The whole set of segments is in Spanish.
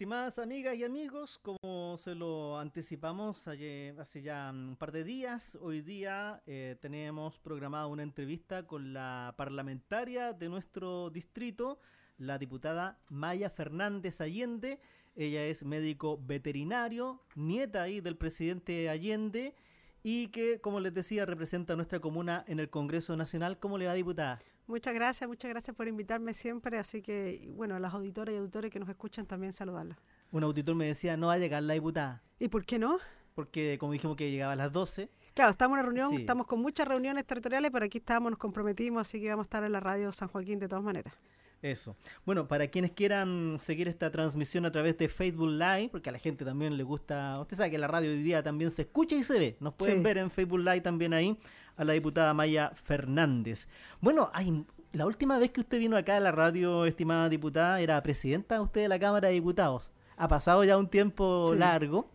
Estimadas amigas y amigos, como se lo anticipamos hace ya un par de días, hoy día eh, tenemos programada una entrevista con la parlamentaria de nuestro distrito, la diputada Maya Fernández Allende. Ella es médico veterinario, nieta ahí del presidente Allende y que, como les decía, representa a nuestra comuna en el Congreso Nacional. ¿Cómo le va, diputada? Muchas gracias, muchas gracias por invitarme siempre. Así que, bueno, a las auditoras y auditores que nos escuchan también saludarlos. Un auditor me decía, no va a llegar la diputada. ¿Y por qué no? Porque, como dijimos que llegaba a las 12. Claro, estamos en una reunión, estamos con muchas reuniones territoriales, pero aquí estábamos, nos comprometimos, así que vamos a estar en la radio San Joaquín de todas maneras. Eso. Bueno, para quienes quieran seguir esta transmisión a través de Facebook Live, porque a la gente también le gusta, usted sabe que la radio hoy día también se escucha y se ve, nos pueden ver en Facebook Live también ahí a la diputada Maya Fernández. Bueno, hay la última vez que usted vino acá a la radio, estimada diputada, era presidenta usted de la Cámara de Diputados. Ha pasado ya un tiempo largo.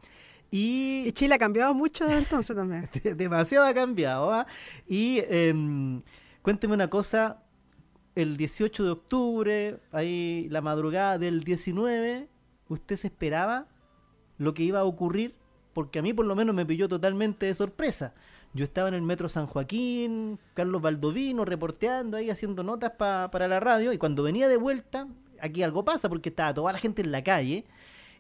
Y, Chile ha cambiado mucho entonces también. demasiado ha cambiado. ¿ah? Y em, cuénteme una cosa, el 18 de octubre, ahí la madrugada del 19, ¿usted se esperaba lo que iba a ocurrir? Porque a mí por lo menos me pilló totalmente de sorpresa. Yo estaba en el metro San Joaquín, Carlos Baldovino, reporteando ahí, haciendo notas para la radio, y cuando venía de vuelta, aquí algo pasa, porque estaba toda la gente en la calle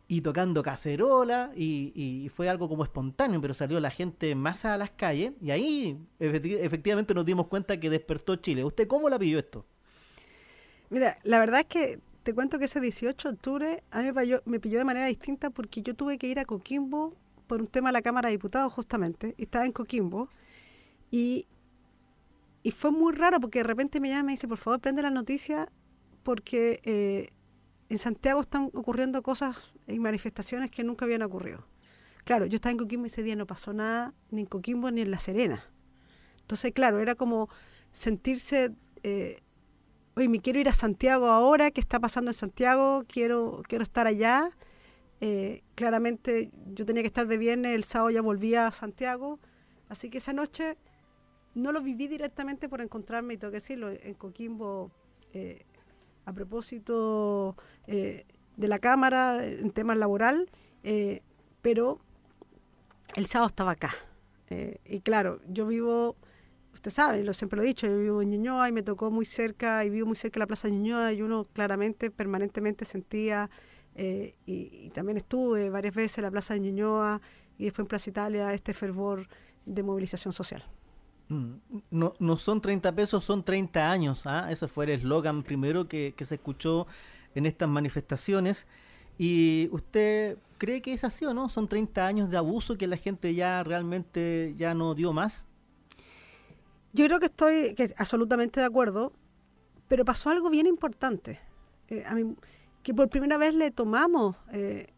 y tocando cacerola, y, fue algo como espontáneo, pero salió la gente más a las calles, y ahí efectivamente nos dimos cuenta que despertó Chile. ¿Usted cómo la pilló esto? Mira, la verdad es que te cuento que ese 18 de octubre a mí me pilló de manera distinta porque yo tuve que ir a Coquimbo por un tema de la Cámara de Diputados justamente, y estaba en Coquimbo, y, y fue muy raro porque de repente me llama y me dice, por favor, prende la noticia porque eh, en Santiago están ocurriendo cosas y manifestaciones que nunca habían ocurrido. Claro, yo estaba en Coquimbo y ese día no pasó nada, ni en Coquimbo ni en La Serena. Entonces, claro, era como sentirse, eh, oye, me quiero ir a Santiago ahora, ¿qué está pasando en Santiago? Quiero, quiero estar allá. Eh, claramente yo tenía que estar de viernes, el sábado ya volvía a Santiago, así que esa noche no lo viví directamente por encontrarme, y tengo que decirlo, en Coquimbo, eh, a propósito eh, de la Cámara, en temas laboral, pero el sábado estaba acá. y claro, yo vivo, usted sabe, lo siempre lo he dicho, yo vivo en Ñuñoa y me tocó muy cerca, y vivo muy cerca de la Plaza Ñuñoa, y uno claramente, permanentemente sentía eh, y, también estuve varias veces en la Plaza de Ñuñoa y después en Plaza Italia, este fervor de movilización social. Mm, no, no son 30 pesos, son 30 años. ¿ah? Ese fue el eslogan primero que, se escuchó en estas manifestaciones. ¿Y usted cree que es así o no? ¿Son 30 años de abuso que la gente ya realmente ya no dio más? Yo creo que estoy que absolutamente de acuerdo, pero pasó algo bien importante. Eh, a mí, que por primera vez le tomamos eh,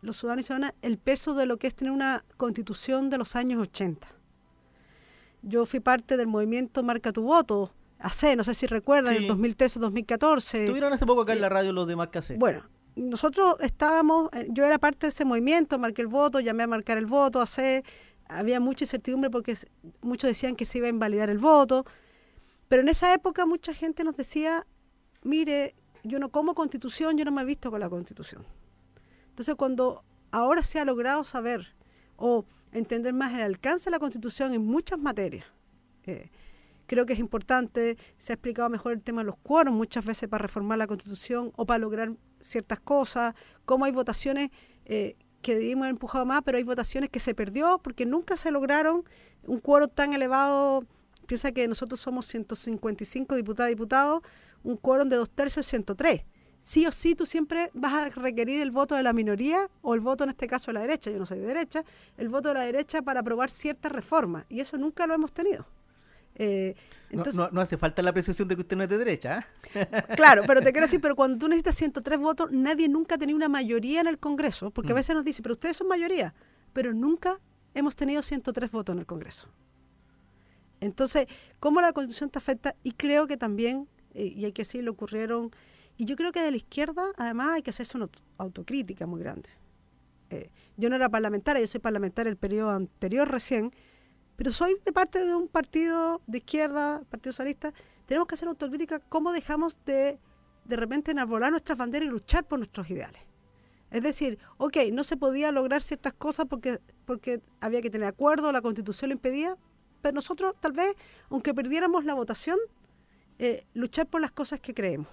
los ciudadanos y ciudadanas el peso de lo que es tener una constitución de los años 80. Yo fui parte del movimiento Marca tu Voto, hace, no sé si recuerdan, en 2013 2014. Estuvieron hace poco acá en la radio los de Marca C. Bueno, nosotros estábamos, eh, yo era parte de ese movimiento, marqué el voto, llamé a marcar el voto, hace, había mucha incertidumbre porque muchos decían que se iba a invalidar el voto, pero en esa época mucha gente nos decía, mire, yo no como constitución, yo no me he visto con la constitución. Entonces, cuando ahora se ha logrado saber o entender más el alcance de la constitución en muchas materias, eh, creo que es importante, se ha explicado mejor el tema de los quórum muchas veces para reformar la constitución o para lograr ciertas cosas, cómo hay votaciones eh, que debimos haber empujado más, pero hay votaciones que se perdió porque nunca se lograron un quórum tan elevado. Piensa que nosotros somos 155 diputadas y diputados, un quórum de dos tercios 103. Sí o sí, tú siempre vas a requerir el voto de la minoría o el voto, en este caso, de la derecha, yo no soy de derecha, el voto de la derecha para aprobar ciertas reformas. Y eso nunca lo hemos tenido. Eh, entonces, no, hace falta la apreciación de que usted no es de derecha. ¿eh? Claro, pero te quiero decir, pero cuando tú necesitas 103 votos, nadie nunca ha tenido una mayoría en el Congreso, porque a mm. veces nos dice, pero ustedes son mayoría, pero nunca hemos tenido 103 votos en el Congreso. Entonces, ¿cómo la Constitución te afecta? Y creo que también eh, y hay que decirlo, ocurrieron. Y yo creo que de la izquierda, además, hay que hacerse una autocrítica muy grande. Eh, yo no era parlamentaria, yo soy parlamentaria el periodo anterior recién, pero soy de parte de un partido de izquierda, Partido Socialista. Tenemos que hacer autocrítica cómo dejamos de de repente enarbolar nuestras banderas y luchar por nuestros ideales. Es decir, ok, no se podía lograr ciertas cosas porque, porque había que tener acuerdo, la constitución lo impedía, pero nosotros tal vez, aunque perdiéramos la votación, eh, luchar por las cosas que creemos.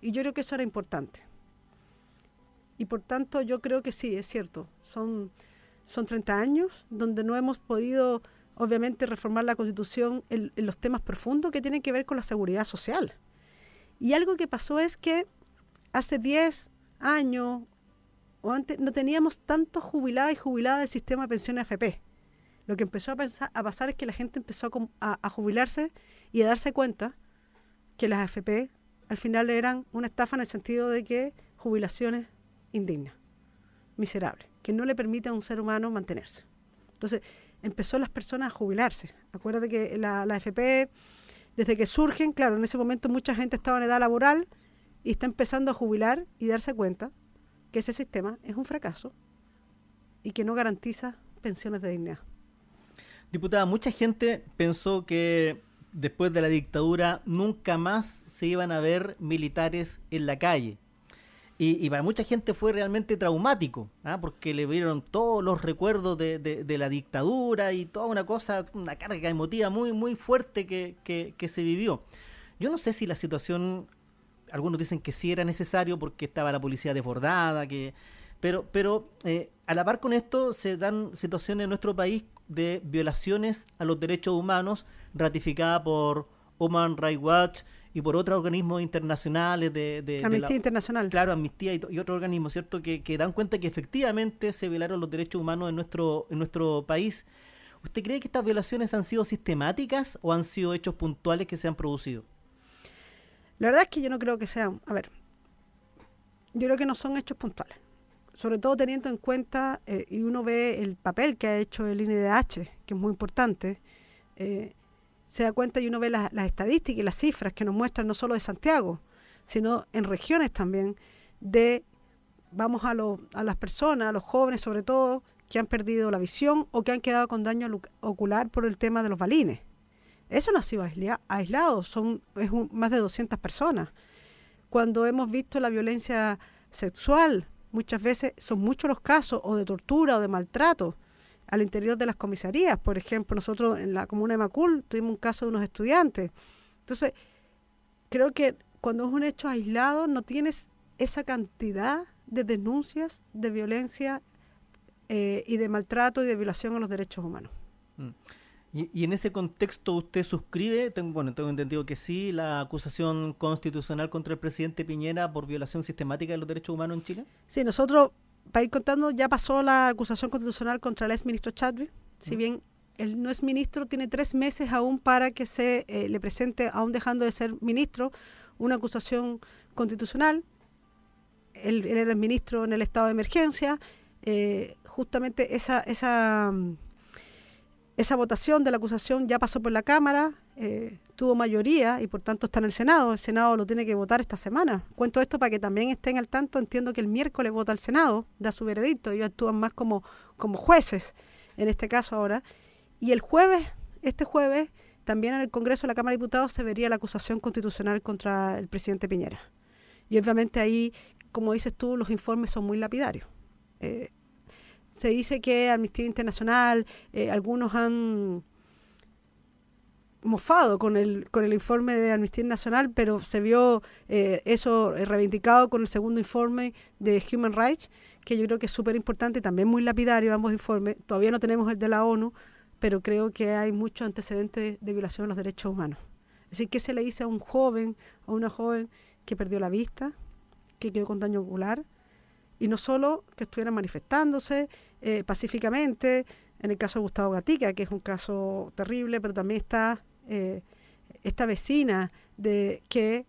Y yo creo que eso era importante. Y por tanto yo creo que sí, es cierto, son, son 30 años donde no hemos podido, obviamente, reformar la constitución en, los temas profundos que tienen que ver con la seguridad social. Y algo que pasó es que hace 10 años o antes no teníamos tantos jubilados y jubiladas del sistema de pensiones AFP. Lo que empezó a, pasar es que la gente empezó a, jubilarse y a darse cuenta que las AFP al final eran una estafa en el sentido de que jubilaciones indignas, miserables, que no le permite a un ser humano mantenerse. Entonces, empezó las personas a jubilarse. Acuérdate que la, la AFP, desde que surgen, claro, en ese momento mucha gente estaba en edad laboral y está empezando a jubilar y darse cuenta que ese sistema es un fracaso y que no garantiza pensiones de dignidad. Diputada, mucha gente pensó que después de la dictadura nunca más se iban a ver militares en la calle. Y, para mucha gente fue realmente traumático, ¿ah? porque le vieron todos los recuerdos de, la dictadura y toda una cosa, una carga emotiva muy, muy fuerte que se vivió. Yo no sé si la situación algunos dicen que sí era necesario porque estaba la policía desbordada, que pero, pero eh, a la par con esto se dan situaciones en nuestro país de violaciones a los derechos humanos ratificada por Human Rights Watch y por otros organismos internacionales de... de Amnistía de la, Internacional. Claro, Amnistía y, y otros organismos, ¿cierto? Que, que, dan cuenta que efectivamente se violaron los derechos humanos en nuestro, en nuestro país. ¿Usted cree que estas violaciones han sido sistemáticas o han sido hechos puntuales que se han producido? La verdad es que yo no creo que sean, a ver, yo creo que no son hechos puntuales, sobre todo teniendo en cuenta, eh, y uno ve el papel que ha hecho el INDH, que es muy importante, eh, se da cuenta y uno ve la, las estadísticas y las cifras que nos muestran no solo de Santiago, sino en regiones también, de, vamos a, lo, a las personas, a los jóvenes sobre todo, que han perdido la visión o que han quedado con daño ocular por el tema de los balines. Eso no ha sido aislado, son es un, más de 200 personas. Cuando hemos visto la violencia sexual, muchas veces son muchos los casos o de tortura o de maltrato al interior de las comisarías. Por ejemplo, nosotros en la comuna de Macul tuvimos un caso de unos estudiantes. Entonces, creo que cuando es un hecho aislado no tienes esa cantidad de denuncias de violencia eh, y de maltrato y de violación a los derechos humanos. Mm. Y, y, en ese contexto usted suscribe, tengo, bueno, tengo entendido que sí, la acusación constitucional contra el presidente Piñera por violación sistemática de los derechos humanos en Chile. Sí, nosotros, para ir contando, ya pasó la acusación constitucional contra el ex ministro Chadwick, si bien él no es ministro, tiene tres meses aún para que se eh, le presente, aún dejando de ser ministro, una acusación constitucional. Él, él era el ministro en el estado de emergencia. Eh, justamente esa, esa esa votación de la acusación ya pasó por la Cámara, eh, tuvo mayoría y por tanto está en el Senado. El Senado lo tiene que votar esta semana. Cuento esto para que también estén al tanto. Entiendo que el miércoles vota el Senado, da su veredicto. Ellos actúan más como, como jueces en este caso ahora. Y el jueves, este jueves, también en el Congreso de la Cámara de Diputados se vería la acusación constitucional contra el presidente Piñera. Y obviamente ahí, como dices tú, los informes son muy lapidarios. Eh, se dice que Amnistía Internacional, eh, algunos han mofado con el, con el informe de Amnistía Internacional, pero se vio eh, eso reivindicado con el segundo informe de Human Rights, que yo creo que es súper importante, también muy lapidario ambos informes. Todavía no tenemos el de la ONU, pero creo que hay muchos antecedentes de violación de los derechos humanos. Es decir, ¿qué se le dice a un joven, a una joven que perdió la vista, que quedó con daño ocular, y no solo que estuvieran manifestándose eh, pacíficamente, en el caso de Gustavo Gatica, que es un caso terrible, pero también está eh, esta vecina de que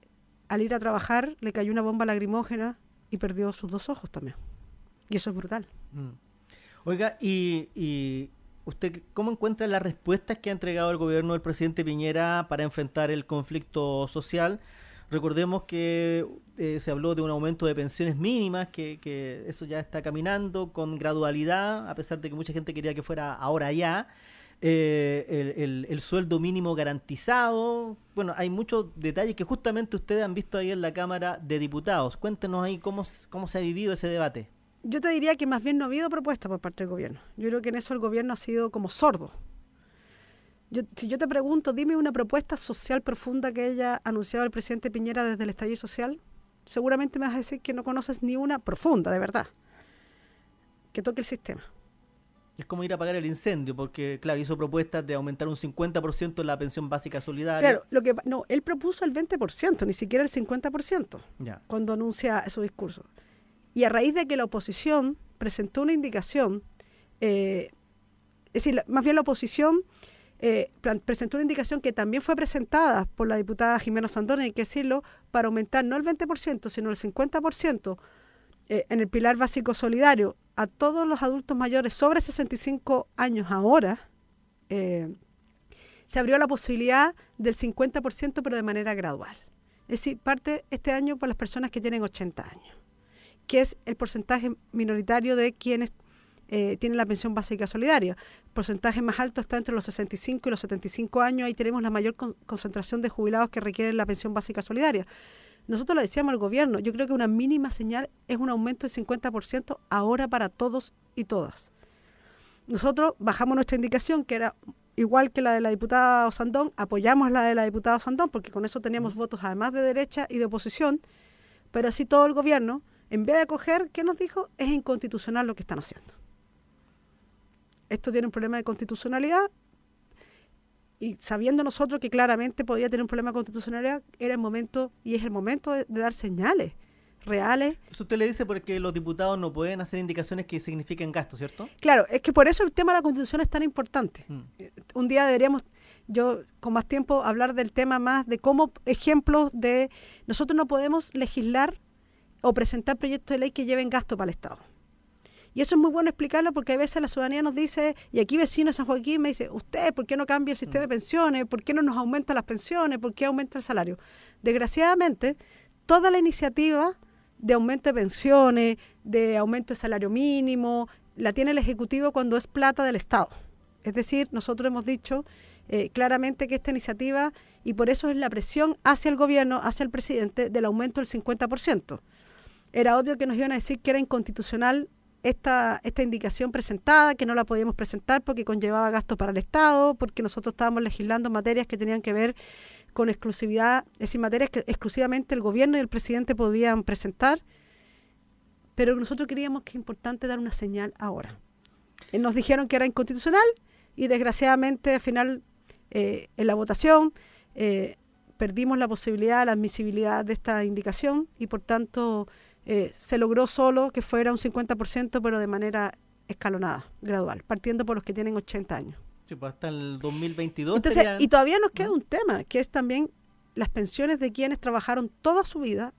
al ir a trabajar le cayó una bomba lacrimógena y perdió sus dos ojos también. Y eso es brutal. Mm. Oiga, y, y ¿Usted cómo encuentra las respuestas que ha entregado el gobierno del presidente Piñera para enfrentar el conflicto social? Recordemos que eh, se habló de un aumento de pensiones mínimas, que, eso ya está caminando con gradualidad, a pesar de que mucha gente quería que fuera ahora ya. Eh, el, el, el, sueldo mínimo garantizado. Bueno, hay muchos detalles que justamente ustedes han visto ahí en la Cámara de Diputados. Cuéntenos ahí cómo, cómo se ha vivido ese debate. yo te diría que más bien no ha habido propuesta por parte del gobierno. Yo creo que en eso el gobierno ha sido como sordo. Si yo te pregunto, dime una propuesta social profunda que haya anunciado el presidente Piñera desde el estallido social, seguramente me vas a decir que no conoces ni una profunda, de verdad, que toque el sistema. Es como ir a pagar el incendio, porque, claro, hizo propuestas de aumentar un 50% la pensión básica solidaria. Claro, lo que, no, él propuso el 20%, ni siquiera el 50%, cuando anuncia su discurso. Y a raíz de que la oposición presentó una indicación, eh, es decir, más bien la oposición eh, presentó una indicación que también fue presentada por la diputada Jimena Sandón, hay que decirlo, para aumentar no el 20%, sino el 50% eh, en el pilar básico solidario a todos los adultos mayores sobre 65 años ahora, se abrió la posibilidad del 50%, pero de manera gradual. Es decir, parte este año por las personas que tienen 80 años que es el porcentaje minoritario de quienes eh, tienen la pensión básica solidaria. El porcentaje más alto está entre los 65 y los 75 años, ahí tenemos la mayor concentración de jubilados que requieren la pensión básica solidaria. Nosotros lo decíamos al gobierno, yo creo que una mínima señal es un aumento del 50% ahora para todos y todas. Nosotros bajamos nuestra indicación, que era igual que la de la diputada Osandón, apoyamos la de la diputada Osandón, porque con eso teníamos votos además de derecha y de oposición, pero así todo el gobierno en vez de acoger, ¿qué nos dijo? Es inconstitucional lo que están haciendo. Esto tiene un problema de constitucionalidad y sabiendo nosotros que claramente podía tener un problema de constitucionalidad, era el momento y es el momento de, dar señales reales. Eso usted le dice porque los diputados no pueden hacer indicaciones que signifiquen gasto, ¿cierto? Claro, es que por eso el tema de la constitución es tan importante. Mm. Un día deberíamos, yo con más tiempo, hablar del tema más de cómo ejemplos de nosotros no podemos legislar o presentar proyectos de ley que lleven gasto para el Estado. Y eso es muy bueno explicarlo porque a veces la ciudadanía nos dice, y aquí vecino de San Joaquín me dice, usted, ¿por qué no cambia el sistema de mm. pensiones? ¿Por qué no nos aumenta las pensiones? ¿Por qué aumenta el salario? Desgraciadamente, toda la iniciativa de aumento de pensiones, de aumento de salario mínimo, la tiene el Ejecutivo cuando es plata del Estado. Es decir, nosotros hemos dicho eh, claramente que esta iniciativa, y por eso es la presión hacia el gobierno, hacia el presidente, del aumento del 50% era obvio que nos iban a decir que era inconstitucional esta, esta indicación presentada, que no la podíamos presentar porque conllevaba gastos para el Estado, porque nosotros estábamos legislando materias que tenían que ver con exclusividad, es decir, materias que exclusivamente el gobierno y el presidente podían presentar, pero nosotros creíamos que es importante dar una señal ahora. Eh, nos dijeron que era inconstitucional y desgraciadamente al final eh, en la votación eh, perdimos la posibilidad, la admisibilidad de esta indicación y por tanto eh, se logró solo que fuera un 50%, pero de manera escalonada, gradual, partiendo por los que tienen 80 años. Sí, pues hasta el 2022. Y todavía nos queda un tema, que es también las pensiones de quienes trabajaron toda su vida.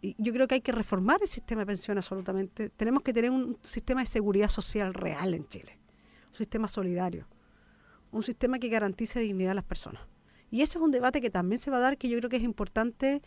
Y yo creo que hay que reformar el sistema de pensión absolutamente. Tenemos que tener un sistema de seguridad social real en Chile, un sistema solidario, un sistema que garantice dignidad a las personas. Y ese es un debate que también se va a dar, que yo creo que es importante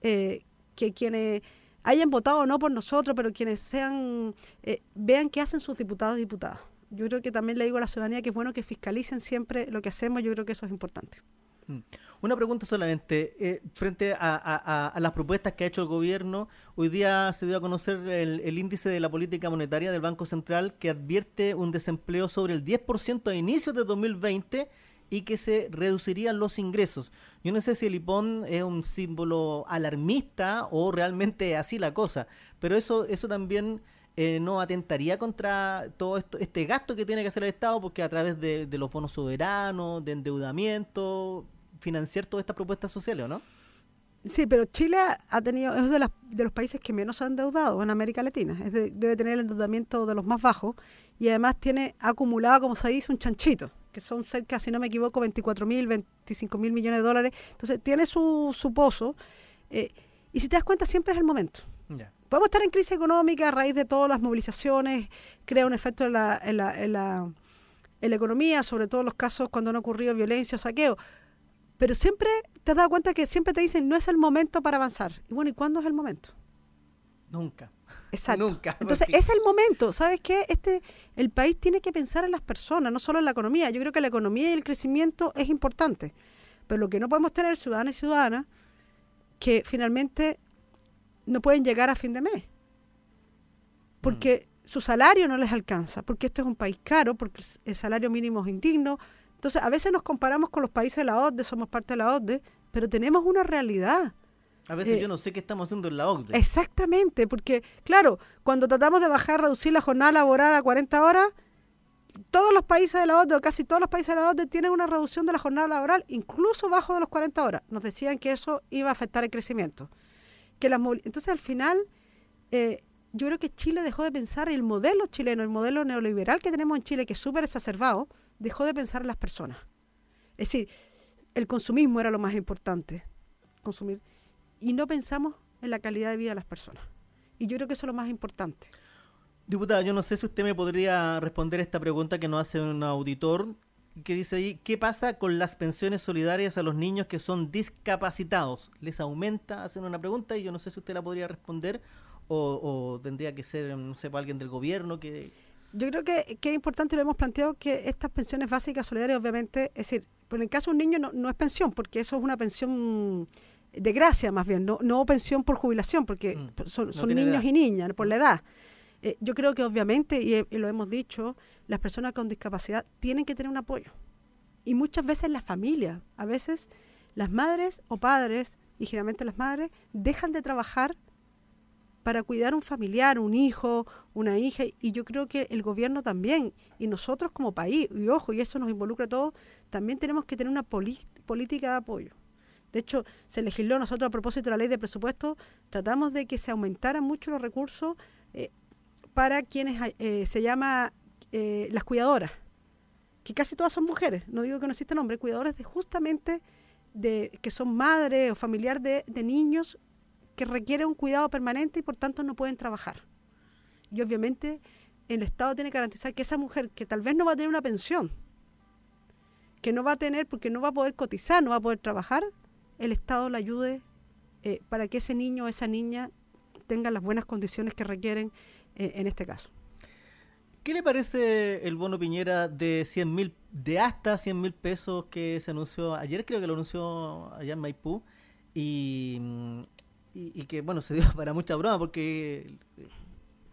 eh, que quienes hayan votado o no por nosotros, pero quienes sean, eh, vean qué hacen sus diputados y diputadas. Yo creo que también le digo a la ciudadanía que es bueno que fiscalicen siempre lo que hacemos, yo creo que eso es importante. Mm. Una pregunta solamente, eh, frente a, las propuestas que ha hecho el gobierno, hoy día se dio a conocer el, el, índice de la política monetaria del Banco Central que advierte un desempleo sobre el 10% a inicios de 2020 y que se reducirían los ingresos. Yo no sé si el IPON es un símbolo alarmista o realmente así la cosa, pero eso, eso también eh, no atentaría contra todo esto, este gasto que tiene que hacer el Estado, porque a través de, los bonos soberanos, de endeudamiento, financiar todas estas propuestas sociales, ¿o no? Sí, pero Chile ha tenido, es de, de los países que menos han endeudado en América Latina. Es debe tener el endeudamiento de los más bajos y además tiene acumulado, como se dice, un chanchito que son cerca, si no me equivoco, 24 mil, 25 mil millones de dólares. Entonces, tiene su, su pozo. Eh, y si te das cuenta, siempre es el momento. Podemos estar en crisis económica a raíz de todas las movilizaciones, crea un efecto en la, en la, en la, en la economía, sobre todo en los casos cuando han ocurrido violencia o saqueo. Pero siempre te has dado cuenta que siempre te dicen, no es el momento para avanzar. Y bueno, ¿y cuándo es el momento? Nunca. Exacto. Nunca. Entonces, es el momento. ¿Sabes qué? Este, el país tiene que pensar en las personas, no solo en la economía. Yo creo que la economía y el crecimiento es importante. Pero lo que no podemos tener ciudadanos y ciudadanas que finalmente no pueden llegar a fin de mes. porque su salario no les alcanza, porque este es un país caro, porque el salario mínimo es indigno. Entonces, a veces nos comparamos con los países de la OCDE, somos parte de la OCDE, pero tenemos una realidad. A veces eh, yo no sé qué estamos haciendo en la OCDE. Exactamente, porque, claro, cuando tratamos de bajar, reducir la jornada laboral a 40 horas, todos los países de la OCDE, o casi todos los países de la OCDE, tienen una reducción de la jornada laboral, incluso bajo de los 40 horas. Nos decían que eso iba a afectar el crecimiento. Que las Entonces, al final, eh, yo creo que Chile dejó de pensar, el modelo chileno, el modelo neoliberal que tenemos en Chile, que es súper exacerbado, dejó de pensar en las personas. Es decir, el consumismo era lo más importante, consumir, y no pensamos en la calidad de vida de las personas. Y yo creo que eso es lo más importante. Diputada, yo no sé si usted me podría responder esta pregunta que nos hace un auditor que dice ahí, ¿qué pasa con las pensiones solidarias a los niños que son discapacitados? ¿Les aumenta? Hacen una pregunta y yo no sé si usted la podría responder o, tendría que ser, no sé, alguien del gobierno que... Yo creo que, es importante, lo hemos planteado, que estas pensiones básicas solidarias, obviamente, es decir, en el caso de un niño no, no es pensión, porque eso es una pensión de gracia más bien, no, no pensión por jubilación, porque mm, son, son niños y niñas, por la edad. Eh, yo creo que obviamente, y, lo hemos dicho, las personas con discapacidad tienen que tener un apoyo. Y muchas veces la familia, a veces las madres o padres, y generalmente las madres, dejan de trabajar para cuidar un familiar, un hijo, una hija, y yo creo que el gobierno también, y nosotros como país, y ojo, y eso nos involucra a todos, también tenemos que tener una política de apoyo. De hecho, se legisló nosotros a propósito de la ley de presupuesto, tratamos de que se aumentaran mucho los recursos eh, para quienes eh, se llama eh, las cuidadoras, que casi todas son mujeres, no digo que no existen hombres, cuidadoras de justamente de que son madres o familiar de, niños que requieren un cuidado permanente y por tanto no pueden trabajar. Y obviamente el Estado tiene que garantizar que esa mujer que tal vez no va a tener una pensión, que no va a tener porque no va a poder cotizar, no va a poder trabajar, el Estado la ayude eh, para que ese niño o esa niña tenga las buenas condiciones que requieren eh, en este caso. ¿Qué le parece el bono Piñera de 100 mil, de hasta 100 mil pesos que se anunció ayer, creo que lo anunció allá en Maipú, y, y, que, bueno, se dio para mucha broma porque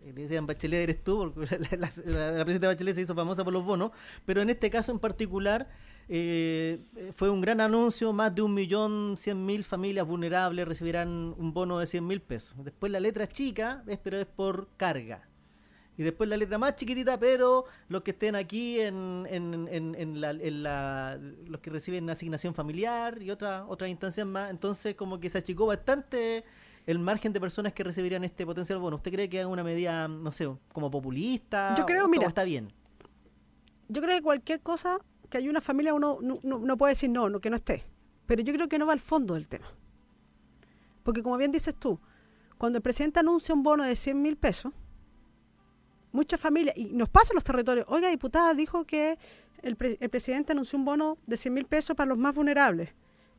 le decían Bachelet eres tú, porque la, la, presidenta Bachelet se hizo famosa por los bonos, pero en este caso en particular eh, fue un gran anuncio, más de un millón cien mil familias vulnerables recibirán un bono de cien mil pesos. Después la letra chica, pero es por carga. Y después la letra más chiquitita, pero los que estén aquí en, en, en, la, los que reciben asignación familiar y otra, otras instancias más. Entonces como que se achicó bastante el margen de personas que recibirían este potencial bono. ¿Usted cree que es una medida, no sé, como populista? Yo creo, mira, está bien. Yo creo que cualquier cosa que hay una familia, uno no, puede decir no, no, que no esté. Pero yo creo que no va al fondo del tema. Porque como bien dices tú, cuando el presidente anuncia un bono de 100 mil pesos, muchas familias, y nos pasa en los territorios, oiga, diputada, dijo que el, presidente anunció un bono de 100 mil pesos para los más vulnerables,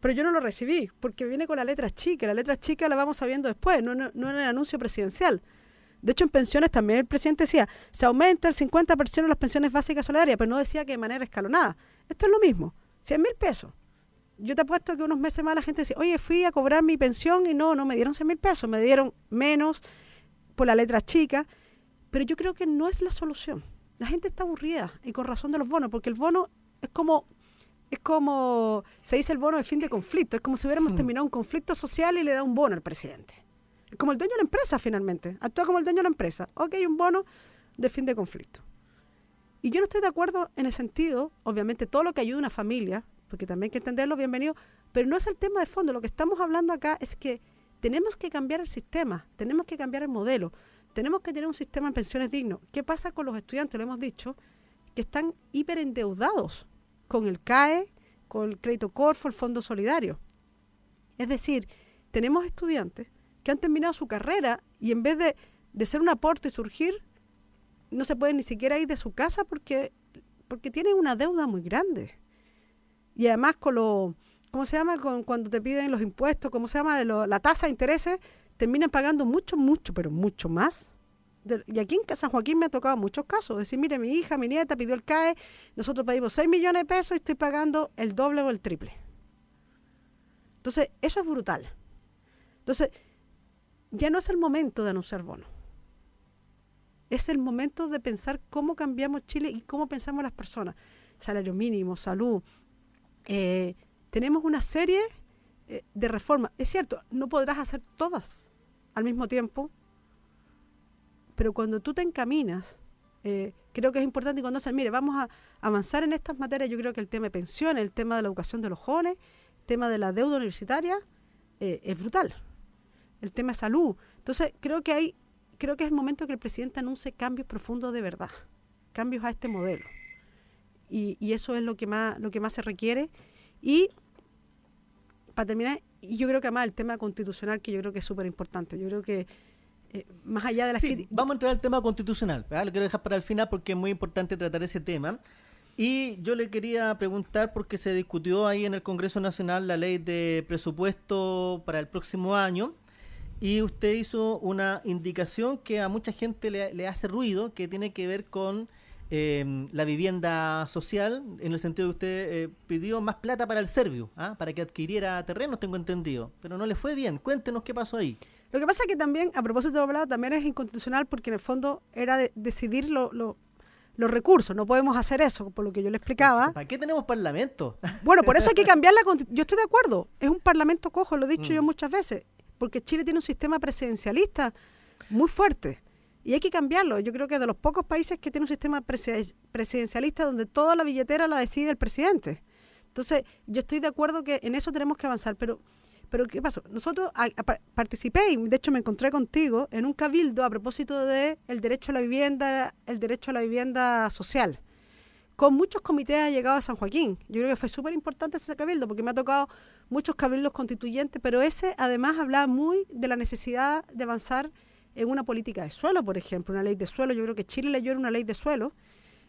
pero yo no lo recibí, porque viene con la letra chica, la letra chica la vamos sabiendo después, no, no, no en el anuncio presidencial. De hecho, en pensiones también el presidente decía, se aumenta el 50% de las pensiones básicas solidarias, pero no decía que de manera escalonada. Esto es lo mismo, 100 mil pesos. Yo te apuesto que unos meses más la gente decía, oye, fui a cobrar mi pensión y no, no me dieron 100 mil pesos, me dieron menos por la letra chica, pero yo creo que no es la solución. La gente está aburrida y con razón de los bonos, porque el bono es como es como se dice el bono de fin de conflicto, es como si hubiéramos hmm. terminado un conflicto social y le da un bono al presidente como el dueño de la empresa finalmente. Actúa como el dueño de la empresa. Ok, un bono de fin de conflicto. Y yo no estoy de acuerdo en el sentido, obviamente todo lo que ayuda a una familia, porque también hay que entenderlo, bienvenido, pero no es el tema de fondo. Lo que estamos hablando acá es que tenemos que cambiar el sistema, tenemos que cambiar el modelo, tenemos que tener un sistema de pensiones digno. ¿Qué pasa con los estudiantes? Lo hemos dicho, que están hiperendeudados con el CAE, con el crédito Corfo, el Fondo Solidario. Es decir, tenemos estudiantes que han terminado su carrera y en vez de, de ser un aporte y surgir, no se pueden ni siquiera ir de su casa porque, porque tienen una deuda muy grande. Y además con lo, ¿cómo se llama? Con, cuando te piden los impuestos, ¿cómo se llama? la tasa de intereses, terminan pagando mucho, mucho, pero mucho más. y aquí en San Joaquín me ha tocado muchos casos. Decir, mire, mi hija, mi nieta pidió el CAE, nosotros pedimos 6 millones de pesos y estoy pagando el doble o el triple. Entonces, eso es brutal. Entonces, ya no es el momento de anunciar bonos. es el momento de pensar cómo cambiamos Chile y cómo pensamos las personas. Salario mínimo, salud. Eh, tenemos una serie eh, de reformas. Es cierto, no podrás hacer todas al mismo tiempo, pero cuando tú te encaminas, eh, creo que es importante cuando se mire, vamos a avanzar en estas materias, yo creo que el tema de pensiones, el tema de la educación de los jóvenes, el tema de la deuda universitaria, es brutal. El tema de salud. Entonces, creo que hay creo que es el momento que el presidente anuncie cambios profundos de verdad, cambios a este modelo. Y, eso es lo que más lo que más se requiere. Y para terminar, y yo creo que además el tema constitucional, que yo creo que es súper importante. Yo creo que eh, más allá de las sí, Vamos a entrar al tema constitucional. Lo quiero dejar para el final porque es muy importante tratar ese tema. Y yo le quería preguntar, porque se discutió ahí en el Congreso Nacional la ley de presupuesto para el próximo año y usted hizo una indicación que a mucha gente le, hace ruido, que tiene que ver con em, la vivienda social, en el sentido de que usted eh, pidió más plata para el Servio, ¿ah? para que adquiriera terrenos, tengo entendido, pero no le fue bien. Cuéntenos qué pasó ahí. Lo que pasa es que también, a propósito de hablado, también es inconstitucional porque en el fondo era de decidir lo, los recursos. No podemos hacer eso, por lo que yo le explicaba. ¿Para qué tenemos parlamento? Bueno, por eso hay que cambiar la constitución. Yo estoy de acuerdo. Es un parlamento cojo, lo he dicho yo mm. muchas veces porque Chile tiene un sistema presidencialista muy fuerte y hay que cambiarlo. Yo creo que es de los pocos países que tiene un sistema presidencialista donde toda la billetera la decide el presidente. Entonces, yo estoy de acuerdo que en eso tenemos que avanzar, pero pero ¿qué pasó? Nosotros participé y de hecho me encontré contigo en un cabildo a propósito de el derecho a la vivienda, el derecho a la vivienda social con muchos comités llegados a San Joaquín. Yo creo que fue súper importante ese cabildo porque me ha tocado muchos cabildos constituyentes, pero ese además hablaba muy de la necesidad de avanzar en una política de suelo, por ejemplo, una ley de suelo. Yo creo que Chile leyó una ley de suelo.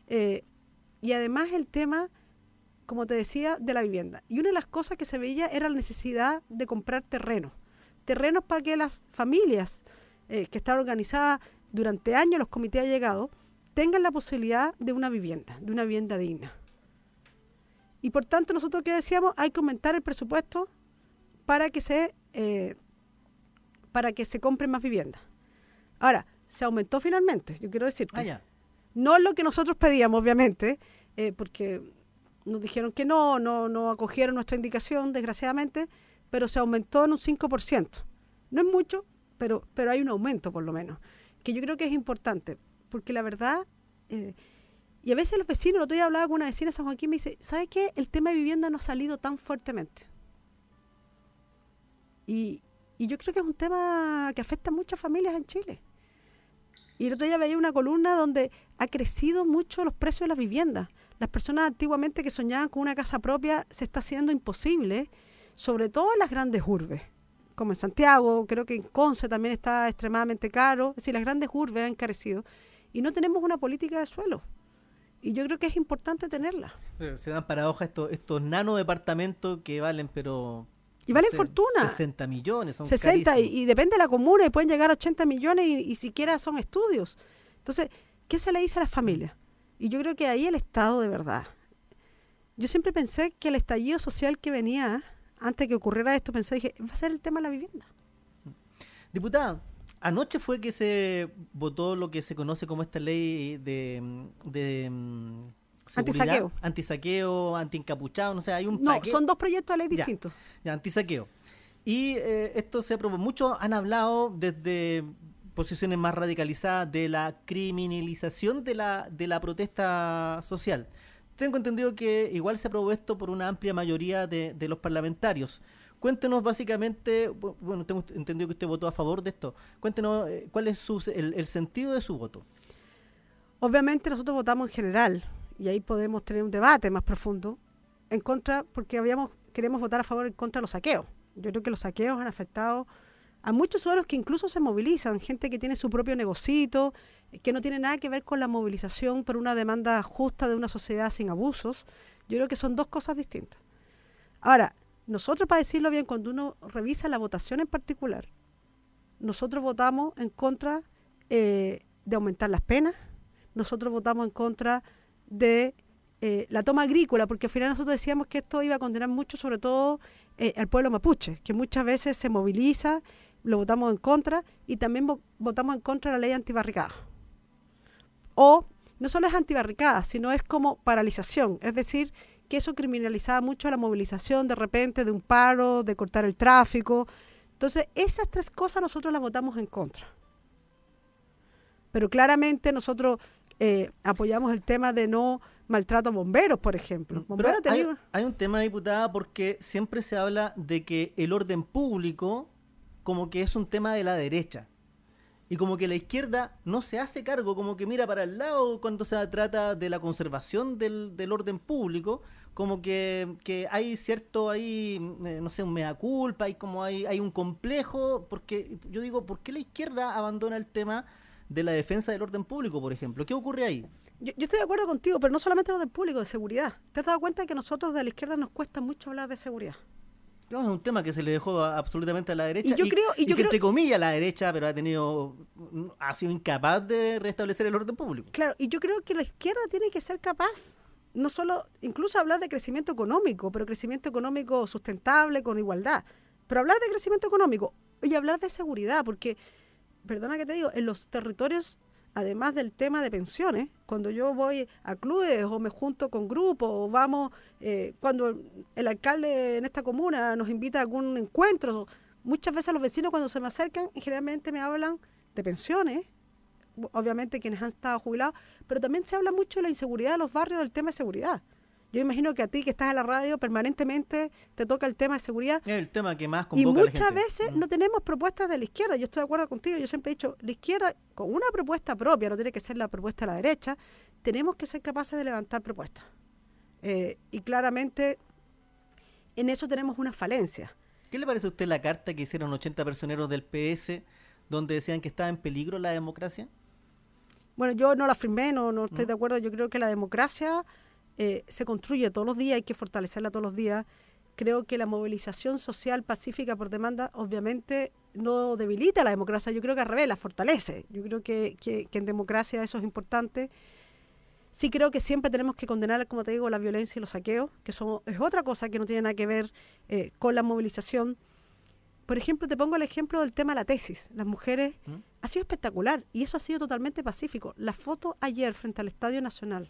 Eh, y además el tema, como te decía, de la vivienda. Y una de las cosas que se veía era la necesidad de comprar terrenos. Terrenos para que las familias eh, que están organizadas durante años, los comités llegados, tengan la posibilidad de una vivienda, de una vivienda digna. Y por tanto, nosotros que decíamos, hay que aumentar el presupuesto para que se, eh, para que se compren más viviendas. Ahora, se aumentó finalmente, yo quiero decirte. Ah, no es lo que nosotros pedíamos, obviamente, eh, porque nos dijeron que no, no, no acogieron nuestra indicación, desgraciadamente, pero se aumentó en un 5%. No es mucho, pero, pero hay un aumento por lo menos, que yo creo que es importante porque la verdad, eh, y a veces los vecinos, el otro día hablaba con una vecina de San Joaquín, me dice, ¿sabes qué? El tema de vivienda no ha salido tan fuertemente. Y, yo creo que es un tema que afecta a muchas familias en Chile. Y el otro día veía una columna donde ha crecido mucho los precios de las viviendas. Las personas antiguamente que soñaban con una casa propia se está haciendo imposible, sobre todo en las grandes urbes, como en Santiago, creo que en Conce también está extremadamente caro. Es decir, las grandes urbes han encarecido y no tenemos una política de suelo. Y yo creo que es importante tenerla. Se dan paradojas estos, estos nano departamentos que valen, pero... Y valen fortuna. 60 millones, son 60, y, depende de la comuna, y pueden llegar a 80 millones y, y siquiera son estudios. Entonces, ¿qué se le dice a las familias? Y yo creo que ahí el Estado de verdad. Yo siempre pensé que el estallido social que venía, antes que ocurriera esto, pensé, dije, va a ser el tema de la vivienda. Diputada, Anoche fue que se votó lo que se conoce como esta ley de, de mm, antisaqueo, antisaqueo, antiencapuchado, no sé, hay un No, son dos proyectos de ley distintos. Ya, antisaqueo. Y eh, esto se aprobó. Muchos han hablado desde posiciones más radicalizadas de la criminalización de la, de la protesta social. Tengo entendido que igual se aprobó esto por una amplia mayoría de, de los parlamentarios. Cuéntenos básicamente, bueno, tengo entendido que usted votó a favor de esto. Cuéntenos eh, cuál es el, sentido de su voto. Obviamente nosotros votamos en general y ahí podemos tener un debate más profundo en contra, porque habíamos queremos votar a favor en contra de los saqueos. Yo creo que los saqueos han afectado a muchos ciudadanos que incluso se movilizan, gente que tiene su propio negocito, que no tiene nada que ver con la movilización por una demanda justa de una sociedad sin abusos. Yo creo que son dos cosas distintas. Ahora, nosotros, para decirlo bien, cuando uno revisa la votación en particular, nosotros votamos en contra eh, de aumentar las penas, nosotros votamos en contra de eh, la toma agrícola, porque al final nosotros decíamos que esto iba a condenar mucho, sobre todo eh, al pueblo mapuche, que muchas veces se moviliza, lo votamos en contra, y también votamos en contra de la ley antibarricada. O no solo es antibarricada, sino es como paralización, es decir, que eso criminalizaba mucho la movilización de repente de un paro, de cortar el tráfico. Entonces, esas tres cosas nosotros las votamos en contra. Pero claramente nosotros eh, apoyamos el tema de no maltrato a bomberos, por ejemplo. hay, un tema, diputada, porque siempre se habla de que el orden público como que es un tema de la derecha. Y como que la izquierda no se hace cargo, como que mira para el lado cuando se trata de la conservación del, del orden público, como que, que, hay cierto ahí, eh, no sé, un mea culpa, hay como hay, hay un complejo, porque yo digo, ¿por qué la izquierda abandona el tema de la defensa del orden público, por ejemplo? ¿Qué ocurre ahí? Yo, estoy de acuerdo contigo, pero no solamente el orden público, de seguridad. ¿Te has dado cuenta que a nosotros de la izquierda nos cuesta mucho hablar de seguridad? No, es un tema que se le dejó absolutamente a la derecha. Y yo creo, y, que entre comillas la derecha, pero ha tenido, ha sido incapaz de restablecer el orden público. Claro, y yo creo que la izquierda tiene que ser capaz, no solo, incluso hablar de crecimiento económico, pero crecimiento económico sustentable, con igualdad. Pero hablar de crecimiento económico y hablar de seguridad, porque, perdona que te digo, en los territorios además del tema de pensiones, cuando yo voy a clubes o me junto con grupos o vamos, eh, cuando el alcalde en esta comuna nos invita a algún encuentro, muchas veces los vecinos cuando se me acercan generalmente me hablan de pensiones, obviamente quienes han estado jubilados, pero también se habla mucho de la inseguridad de los barrios del tema de seguridad. Yo imagino que a ti que estás en la radio permanentemente te toca el tema de seguridad. Es el tema que más Y muchas veces mm. no tenemos propuestas de la izquierda. Yo estoy de acuerdo contigo. Yo siempre he dicho, la izquierda con una propuesta propia, no tiene que ser la propuesta de la derecha, tenemos que ser capaces de levantar propuestas. Eh, y claramente en eso tenemos una falencia. ¿Qué le parece a usted la carta que hicieron 80 personeros del PS donde decían que estaba en peligro la democracia? Bueno, yo no la firmé, no, no estoy mm. de acuerdo. Yo creo que la democracia eh, se construye todos los días, hay que fortalecerla todos los días. Creo que la movilización social pacífica por demanda obviamente no debilita la democracia, yo creo que al revés, la fortalece. Yo creo que, en democracia eso es importante. Sí creo que siempre tenemos que condenar, como te digo, la violencia y los saqueos, que son, es otra cosa que no tiene nada que ver eh, con la movilización. Por ejemplo, te pongo el ejemplo del tema de la tesis. Las mujeres, ¿Mm? ha sido espectacular y eso ha sido totalmente pacífico. La foto ayer frente al Estadio Nacional,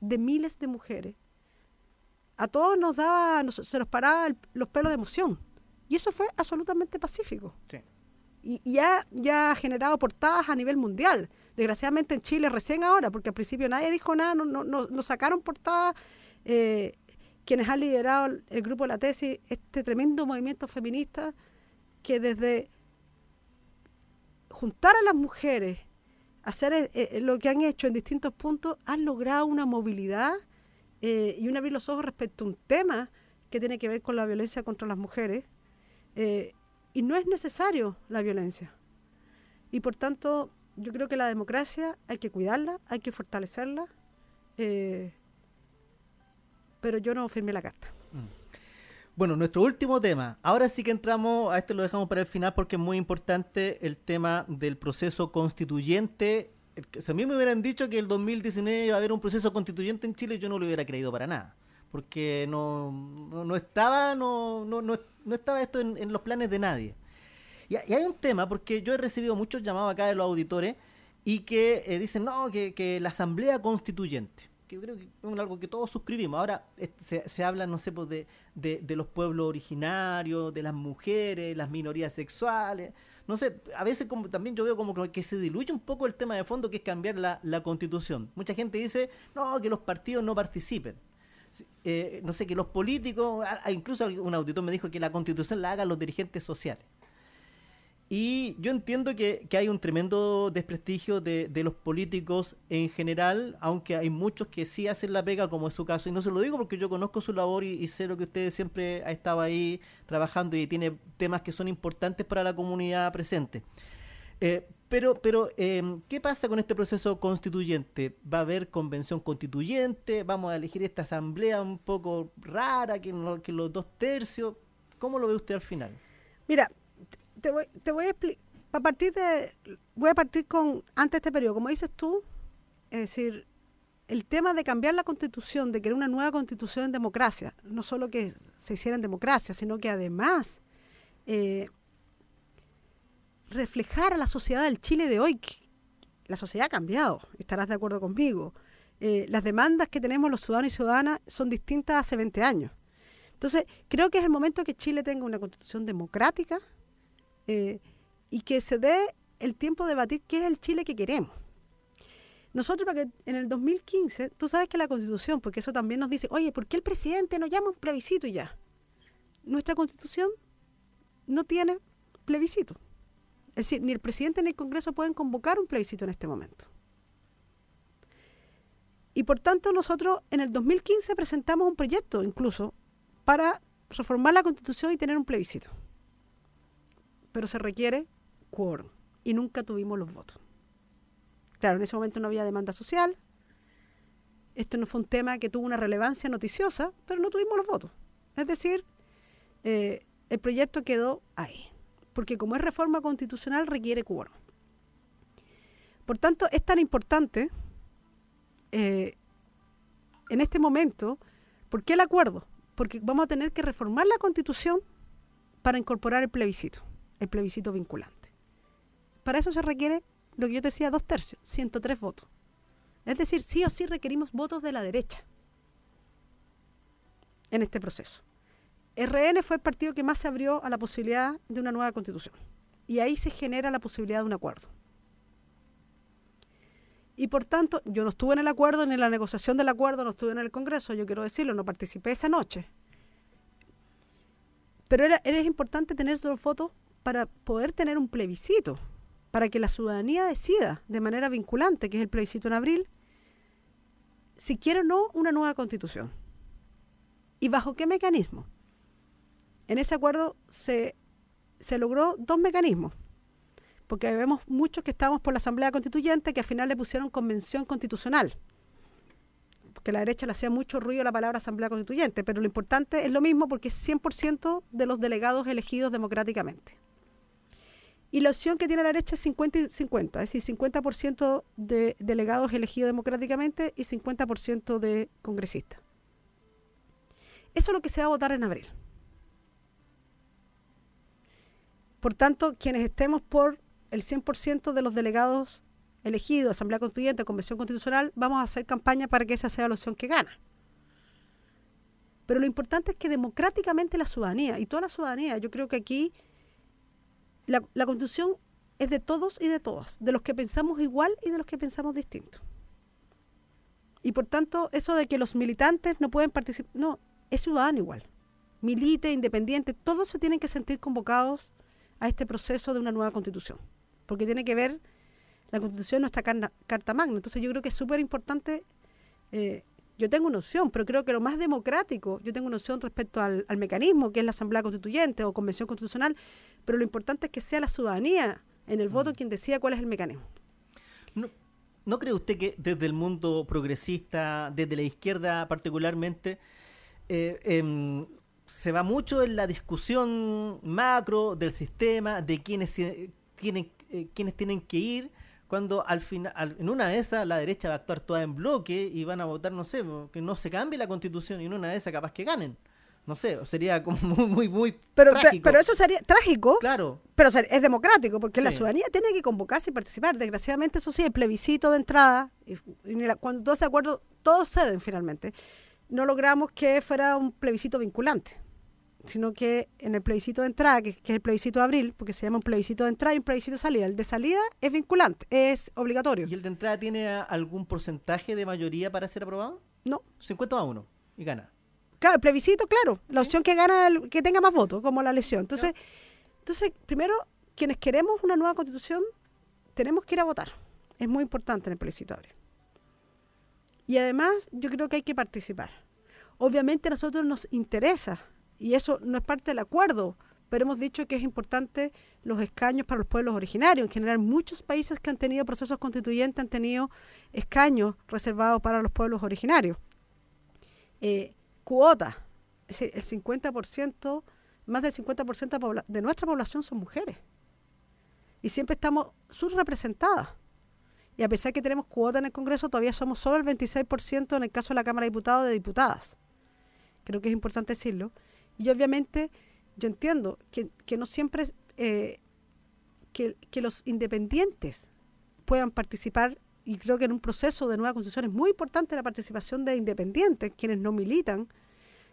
de miles de mujeres, a todos nos daba, se nos paraba los pelos de emoción. Y eso fue absolutamente pacífico. Y, ya, ya ha generado portadas a nivel mundial. Desgraciadamente en Chile recién ahora, porque al principio nadie dijo nada, no, no, no, sacaron portadas. Eh, quienes han liderado el grupo de la tesis, este tremendo movimiento feminista que desde juntar a las mujeres hacer eh, eh, lo que han hecho en distintos puntos, han logrado una movilidad eh, y un abrir los ojos respecto a un tema que tiene que ver con la violencia contra las mujeres. y no es necesario la violencia. Y por tanto, yo creo que la democracia hay que cuidarla, hay que fortalecerla, pero yo no firmé la carta. Bueno, nuestro último tema. Ahora sí que entramos, a este lo dejamos para el final porque es muy importante el tema del proceso constituyente. Si a mí me hubieran dicho que el 2019 iba a haber un proceso constituyente en Chile, yo no lo hubiera creído para nada. Porque no, no, estaba, no, no, no, estaba esto en, los planes de nadie. Y, hay un tema, porque yo he recibido muchos llamados acá de los auditores y que eh, dicen, no, que la asamblea constituyente que creo que es algo que todos suscribimos. Ahora se, se habla, no sé, pues de, de, los pueblos originarios, de las mujeres, las minorías sexuales. No sé, a veces como también yo veo como que se diluye un poco el tema de fondo que es cambiar la, la constitución. Mucha gente dice, no, que los partidos no participen. Eh, no sé, que los políticos, incluso un auditor me dijo que la constitución la hagan los dirigentes sociales. Y yo entiendo que, hay un tremendo desprestigio de, los políticos en general, aunque hay muchos que sí hacen la pega, como es su caso. Y no se lo digo porque yo conozco su labor y, sé lo que usted siempre ha estado ahí trabajando y tiene temas que son importantes para la comunidad presente. Eh, pero, pero em, ¿qué pasa con este proceso constituyente? ¿Va a haber convención constituyente? ¿Vamos a elegir esta asamblea un poco rara, que, que los dos tercios? ¿Cómo lo ve usted al final? Mira, te voy, te voy a explicar. A partir de, voy a partir con, antes de este periodo, como dices tú, es decir, el tema de cambiar la constitución, de crear una nueva constitución en democracia, no solo que se hiciera en democracia, sino que además eh, reflejar la sociedad del Chile de hoy, la sociedad ha cambiado, estarás de acuerdo conmigo. Eh, las demandas que tenemos los ciudadanos y ciudadanas son distintas hace 20 años. Entonces, creo que es el momento que Chile tenga una constitución democrática eh, y que se dé el tiempo de debatir qué es el Chile que queremos. Nosotros, para que en el 2015, tú sabes que la constitución, porque eso también nos dice, oye, ¿por qué el presidente no llama un plebiscito ya? Nuestra constitución no tiene plebiscito. Es decir, ni el presidente ni el Congreso pueden convocar un plebiscito en este momento. Y por tanto nosotros en el 2015 presentamos un proyecto incluso para reformar la constitución y tener un plebiscito. Pero se requiere quórum y nunca tuvimos los votos. Claro, en ese momento no había demanda social. Esto no fue un tema que tuvo una relevancia noticiosa, pero no tuvimos los votos. Es decir, eh, el proyecto quedó ahí porque como es reforma constitucional requiere quórum. Por tanto, es tan importante eh, en este momento, ¿por qué el acuerdo? Porque vamos a tener que reformar la constitución para incorporar el plebiscito, el plebiscito vinculante. Para eso se requiere, lo que yo te decía, dos tercios, 103 votos. Es decir, sí o sí requerimos votos de la derecha en este proceso. RN fue el partido que más se abrió a la posibilidad de una nueva constitución. Y ahí se genera la posibilidad de un acuerdo. Y por tanto, yo no estuve en el acuerdo, ni en la negociación del acuerdo, no estuve en el Congreso, yo quiero decirlo, no participé esa noche. Pero era, importante tener dos votos para poder tener un plebiscito, para que la ciudadanía decida de manera vinculante, que es el plebiscito en abril, si quiere o no una nueva constitución. ¿Y bajo qué mecanismo? En ese acuerdo se, logró dos mecanismos, porque vemos muchos que estábamos por la Asamblea Constituyente que al final le pusieron convención constitucional, porque la derecha le hacía mucho ruido a la palabra Asamblea Constituyente, pero lo importante es lo mismo porque es 100% de los delegados elegidos democráticamente. Y la opción que tiene la derecha es 50 y 50, es decir, 50% de delegados elegidos democráticamente y 50% de congresistas. Eso es lo que se va a votar en abril. Por tanto, quienes estemos por el 100% de los delegados elegidos, Asamblea Constituyente, Convención Constitucional, vamos a hacer campaña para que esa sea la opción que gana. Pero lo importante es que democráticamente la ciudadanía, y toda la ciudadanía, yo creo que aquí la, la Constitución es de todos y de todas, de los que pensamos igual y de los que pensamos distinto. Y por tanto, eso de que los militantes no pueden participar, no, es ciudadano igual. Milite, independiente, todos se tienen que sentir convocados a este proceso de una nueva constitución, porque tiene que ver la constitución nuestra carta magna. Entonces yo creo que es súper importante, eh, yo tengo una opción, pero creo que lo más democrático, yo tengo una opción respecto al, mecanismo, que es la Asamblea Constituyente o Convención Constitucional, pero lo importante es que sea la ciudadanía en el voto mm. quien decida cuál es el mecanismo. No, ¿No cree usted que desde el mundo progresista, desde la izquierda particularmente, eh, em, se va mucho en la discusión macro del sistema, de quiénes tienen, eh, tienen que ir, cuando al final, en una de esas la derecha va a actuar toda en bloque y van a votar, no sé, que no se cambie la constitución y en una de esas capaz que ganen. No sé, sería como muy, muy, muy pero, trágico. Pero eso sería trágico. Claro. Pero es democrático, porque la ciudadanía tiene que convocarse y participar. Desgraciadamente, eso sí, el plebiscito de entrada, y, cuando todos se acuerdo, todos ceden finalmente no logramos que fuera un plebiscito vinculante, sino que en el plebiscito de entrada, que, es el plebiscito de abril, porque se llama un plebiscito de entrada y un plebiscito de salida. El de salida es vinculante, es obligatorio. ¿Y el de entrada tiene algún porcentaje de mayoría para ser aprobado? No. 50 a 1 y gana. Claro, el plebiscito, claro, la opción que gana, el, que tenga más votos, como la elección. Entonces, entonces, primero, quienes queremos una nueva constitución, tenemos que ir a votar. Es muy importante en el plebiscito abril. Y además, yo creo que hay que participar. Obviamente a nosotros nos interesa, y eso no es parte del acuerdo, pero hemos dicho que es importante los escaños para los pueblos originarios. En general, muchos países que han tenido procesos constituyentes han tenido escaños reservados para los pueblos originarios. Eh, cuota, es decir, el 50%, más del 50% de nuestra población son mujeres. Y siempre estamos subrepresentadas. Y a pesar que tenemos cuota en el Congreso, todavía somos solo el 26% en el caso de la Cámara de Diputados de diputadas. Creo que es importante decirlo. Y obviamente yo entiendo que, no siempre, eh, que, que, los independientes puedan participar, y creo que en un proceso de nueva constitución es muy importante la participación de independientes, quienes no militan,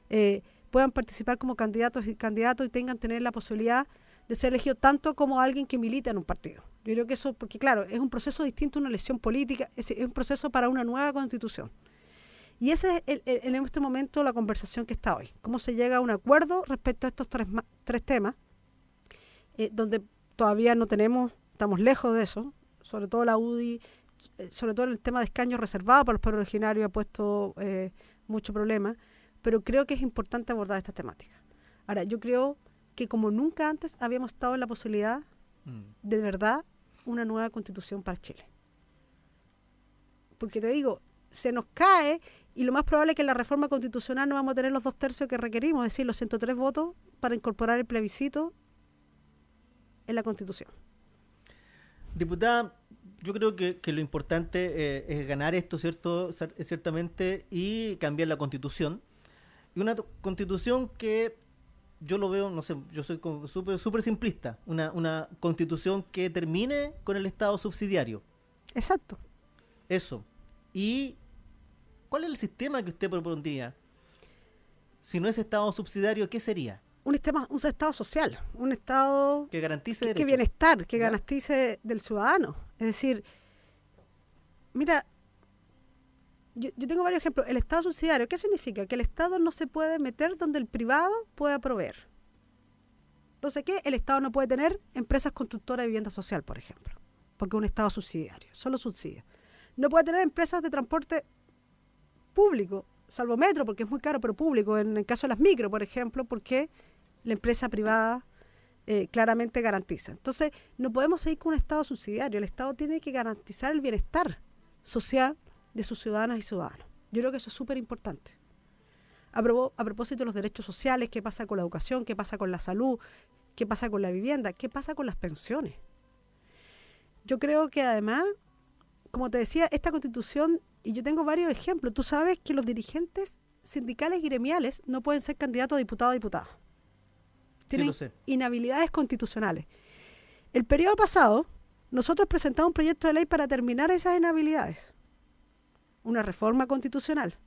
eh, puedan participar como candidatos y candidatos y tengan tener la posibilidad de ser elegidos tanto como alguien que milita en un partido. Yo creo que eso, porque claro, es un proceso distinto a una elección política, es, un proceso para una nueva constitución. Y ese es en este momento la conversación que está hoy. Cómo se llega a un acuerdo respecto a estos tres, tres temas, eh, donde todavía no tenemos, estamos lejos de eso, sobre todo la UDI, sobre todo el tema de escaños reservados para los pueblos originarios ha puesto eh, mucho problema, pero creo que es importante abordar esta temática. Ahora, yo creo que como nunca antes habíamos estado en la posibilidad mm. de verdad una nueva constitución para Chile. Porque te digo, se nos cae y lo más probable es que en la reforma constitucional no vamos a tener los dos tercios que requerimos, es decir, los 103 votos para incorporar el plebiscito en la constitución. Diputada, yo creo que, lo importante eh, es ganar esto, ¿cierto? Ciertamente, y cambiar la constitución. Y una constitución que yo lo veo, no sé, yo soy súper super simplista, una, una constitución que termine con el Estado subsidiario. Exacto. Eso. ¿Y cuál es el sistema que usted propondría? Si no es Estado subsidiario, ¿qué sería? Un, sistema, un Estado social, un Estado que garantice que, que bienestar, que garantice del ciudadano. Es decir, mira, yo, tengo varios ejemplos. El Estado subsidiario, ¿qué significa? Que el Estado no se puede meter donde el privado pueda proveer. Entonces, ¿qué? El Estado no puede tener empresas constructoras de vivienda social, por ejemplo, porque es un Estado subsidiario, solo subsidia. No puede tener empresas de transporte público, salvo metro, porque es muy caro, pero público, en el caso de las micro, por ejemplo, porque la empresa privada eh, claramente garantiza. Entonces, no podemos seguir con un Estado subsidiario. El Estado tiene que garantizar el bienestar social de sus ciudadanas y ciudadanos. Yo creo que eso es súper importante. A, a, propósito de los derechos sociales, qué pasa con la educación, qué pasa con la salud, qué pasa con la vivienda, qué pasa con las pensiones. Yo creo que además, como te decía, esta constitución, y yo tengo varios ejemplos, tú sabes que los dirigentes sindicales y gremiales no pueden ser candidatos a diputados o diputadas. Tienen inhabilidades constitucionales. El periodo pasado, nosotros presentamos un proyecto de ley para terminar esas inhabilidades una reforma constitucional.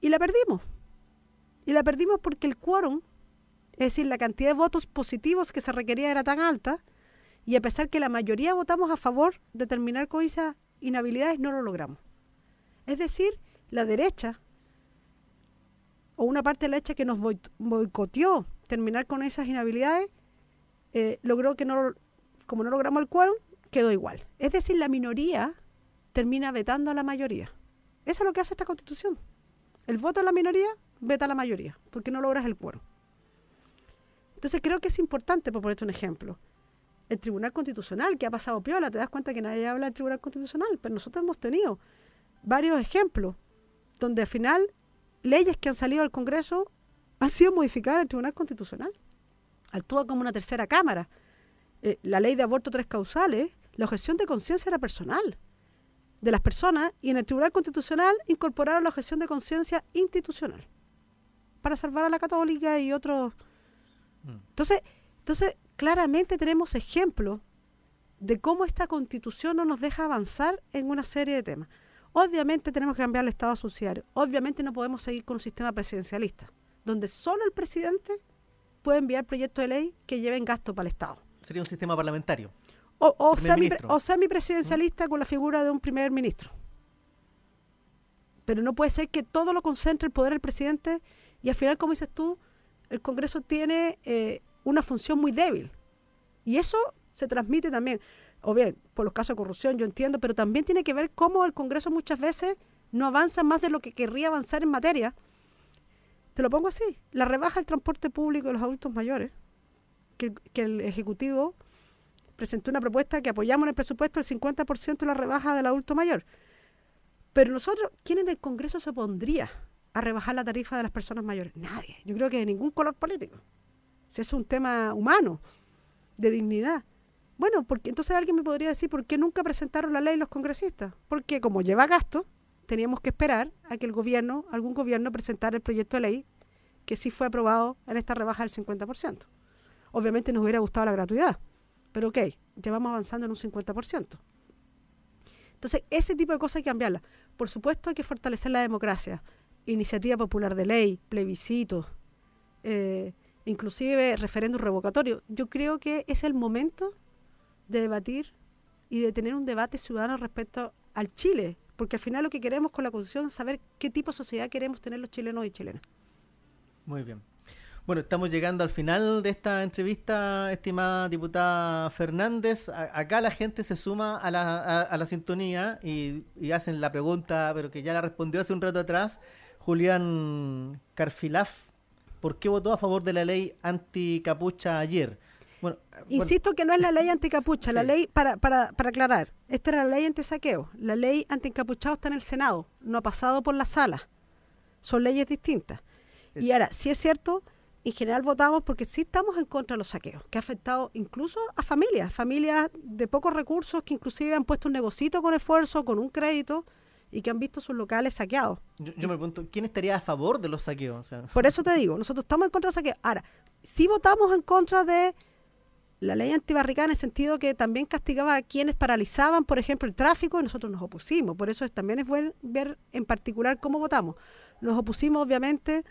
Y la perdimos. Y la perdimos porque el quórum, es decir, la cantidad de votos positivos que se requería era tan alta, y a pesar que la mayoría votamos a favor de terminar con esas inhabilidades, no lo logramos. Es decir, la derecha, o una parte de la derecha que nos boicoteó terminar con esas inhabilidades, eh, logró que no, como no logramos el quórum, quedó igual. Es decir, la minoría termina vetando a la mayoría. Eso es lo que hace esta constitución. El voto de la minoría veta a la mayoría, porque no logras el quórum. Entonces creo que es importante, por ponerte un ejemplo, el Tribunal Constitucional, que ha pasado piola, te das cuenta que nadie habla del Tribunal Constitucional, pero nosotros hemos tenido varios ejemplos donde al final leyes que han salido al Congreso han sido modificadas en el Tribunal Constitucional. Actúa como una tercera cámara. Eh, la ley de aborto tres causales, la objeción de conciencia era personal de las personas y en el Tribunal Constitucional incorporaron la objeción de conciencia institucional para salvar a la católica y otros. Mm. Entonces, entonces, claramente tenemos ejemplos de cómo esta constitución no nos deja avanzar en una serie de temas. Obviamente tenemos que cambiar el Estado subsidiario. Obviamente no podemos seguir con un sistema presidencialista, donde solo el presidente puede enviar proyectos de ley que lleven gasto para el Estado. Sería un sistema parlamentario. O, o, semi, o semipresidencialista con la figura de un primer ministro. Pero no puede ser que todo lo concentre el poder del presidente y al final, como dices tú, el Congreso tiene eh, una función muy débil. Y eso se transmite también, o bien, por los casos de corrupción, yo entiendo, pero también tiene que ver cómo el Congreso muchas veces no avanza más de lo que querría avanzar en materia. Te lo pongo así, la rebaja del transporte público de los adultos mayores, que, el Ejecutivo presentó una propuesta que apoyamos en el presupuesto el 50% de la rebaja del adulto mayor. Pero nosotros, ¿quién en el Congreso se opondría a rebajar la tarifa de las personas mayores? Nadie. Yo creo que de ningún color político. Si es un tema humano, de dignidad. Bueno, porque entonces alguien me podría decir por qué nunca presentaron la ley los congresistas. Porque como lleva gasto, teníamos que esperar a que el gobierno, algún gobierno presentara el proyecto de ley que sí fue aprobado en esta rebaja del 50%. Obviamente nos hubiera gustado la gratuidad pero ok, ya vamos avanzando en un 50%. Entonces, ese tipo de cosas hay que cambiarlas. Por supuesto hay que fortalecer la democracia, iniciativa popular de ley, plebiscitos, eh, inclusive referéndum revocatorio. Yo creo que es el momento de debatir y de tener un debate ciudadano respecto al Chile, porque al final lo que queremos con la Constitución es saber qué tipo de sociedad queremos tener los chilenos y chilenas. Muy bien. Bueno, estamos llegando al final de esta entrevista, estimada diputada Fernández. acá la gente se suma a la, a, la sintonía y, y, hacen la pregunta, pero que ya la respondió hace un rato atrás, Julián Carfilaf. ¿Por qué votó a favor de la ley anticapucha ayer? Bueno, Insisto que no es la ley anticapucha, la ley, para, para, para aclarar, esta era la ley anti-saqueo. La ley anti-encapuchado está en el Senado, no ha pasado por la sala. Son leyes distintas. Y ahora, si es cierto, en general votamos porque sí estamos en contra de los saqueos, que ha afectado incluso a familias, familias de pocos recursos que inclusive han puesto un negocito con esfuerzo, con un crédito y que han visto sus locales saqueados. Yo, me pregunto, ¿quién estaría a favor de los saqueos? Por eso te digo, nosotros estamos en contra de los saqueos. Ahora, sí votamos en contra de la ley antibarricada en el sentido que también castigaba a quienes paralizaban, por ejemplo, el tráfico y nosotros nos opusimos. Por eso también es bueno ver en particular cómo votamos. Nos opusimos, obviamente,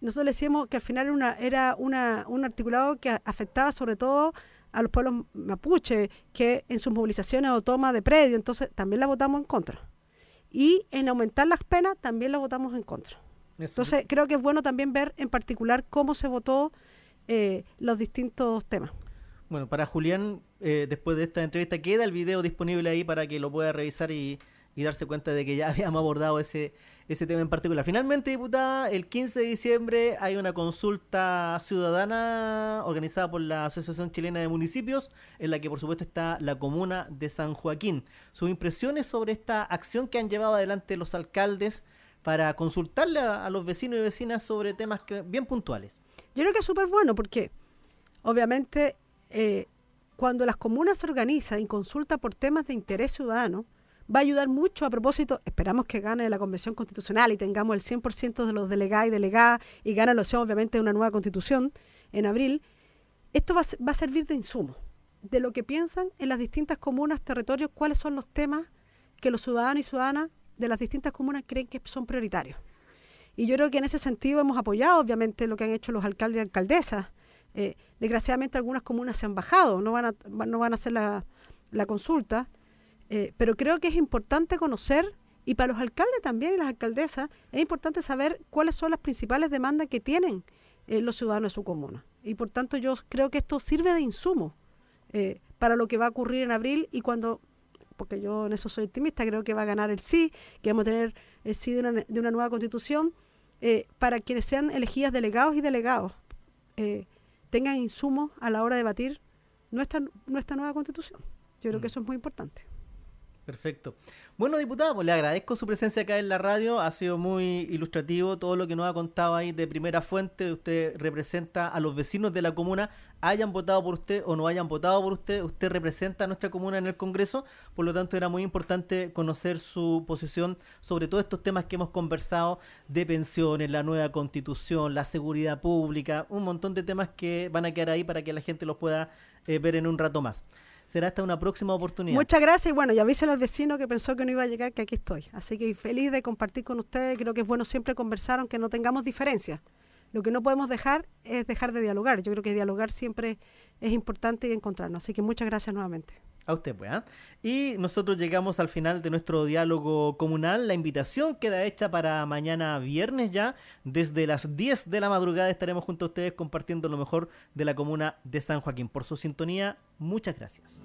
nosotros le decíamos que al final era, una, era una, un articulado que afectaba sobre todo a los pueblos mapuche, que en sus movilizaciones o toma de predio, entonces también la votamos en contra. Y en aumentar las penas también la votamos en contra. Entonces creo que es bueno también ver en particular cómo se votó eh, los distintos temas. Bueno, para Julián, eh, después de esta entrevista, queda el video disponible ahí para que lo pueda revisar y, darse cuenta de que ya habíamos abordado ese, ese tema en particular. Finalmente, diputada, el 15 de diciembre hay una consulta ciudadana organizada por la Asociación Chilena de Municipios, en la que por supuesto está la comuna de San Joaquín. Sus impresiones sobre esta acción que han llevado adelante los alcaldes para consultarle a, los vecinos y vecinas sobre temas bien puntuales. Yo creo que es súper bueno porque obviamente eh, cuando las comunas se organizan y consultan por temas de interés ciudadano, va a ayudar mucho a propósito, esperamos que gane la Convención Constitucional y tengamos el 100% de los delegados y delegadas y gane la opción obviamente una nueva constitución en abril, esto va a servir de insumo de lo que piensan en las distintas comunas, territorios, cuáles son los temas que los ciudadanos y ciudadanas de las distintas comunas creen que son prioritarios. Y yo creo que en ese sentido hemos apoyado, obviamente, lo que han hecho los alcaldes y alcaldesas. Eh, desgraciadamente algunas comunas se han bajado, no van a, no van a hacer la, la consulta, eh, pero creo que es importante conocer, y para los alcaldes también y las alcaldesas, es importante saber cuáles son las principales demandas que tienen eh, los ciudadanos de su comuna. Y por tanto yo creo que esto sirve de insumo eh, para lo que va a ocurrir en abril y cuando, porque yo en eso soy optimista, creo que va a ganar el sí, que vamos a tener el sí de una, de una nueva constitución, para quienes sean elegidas delegados y delegados tengan insumos a la hora de debatir nuestra, nuestra nueva constitución. Yo creo que mm. eso es muy importante. Perfecto. Bueno, diputado, pues le agradezco su presencia acá en la radio. Ha sido muy ilustrativo todo lo que nos ha contado ahí de primera fuente. Usted representa a los vecinos de la comuna, hayan votado por usted o no hayan votado por usted. Usted representa a nuestra comuna en el Congreso. Por lo tanto, era muy importante conocer su posición sobre todos estos temas que hemos conversado de pensiones, la nueva constitución, la seguridad pública, un montón de temas que van a quedar ahí para que la gente los pueda eh, ver en un rato más será hasta una próxima oportunidad. Muchas gracias y bueno, ya avísale al vecino que pensó que no iba a llegar, que aquí estoy. Así que feliz de compartir con ustedes. Creo que es bueno siempre conversar aunque no tengamos diferencias. Lo que no podemos dejar es dejar de dialogar. Yo creo que dialogar siempre es importante y encontrarnos. Así que muchas gracias nuevamente. A usted, pues. ¿ah? Y nosotros llegamos al final de nuestro diálogo comunal. La invitación queda hecha para mañana viernes ya. Desde las 10 de la madrugada estaremos junto a ustedes compartiendo lo mejor de la comuna de San Joaquín. Por su sintonía, muchas gracias.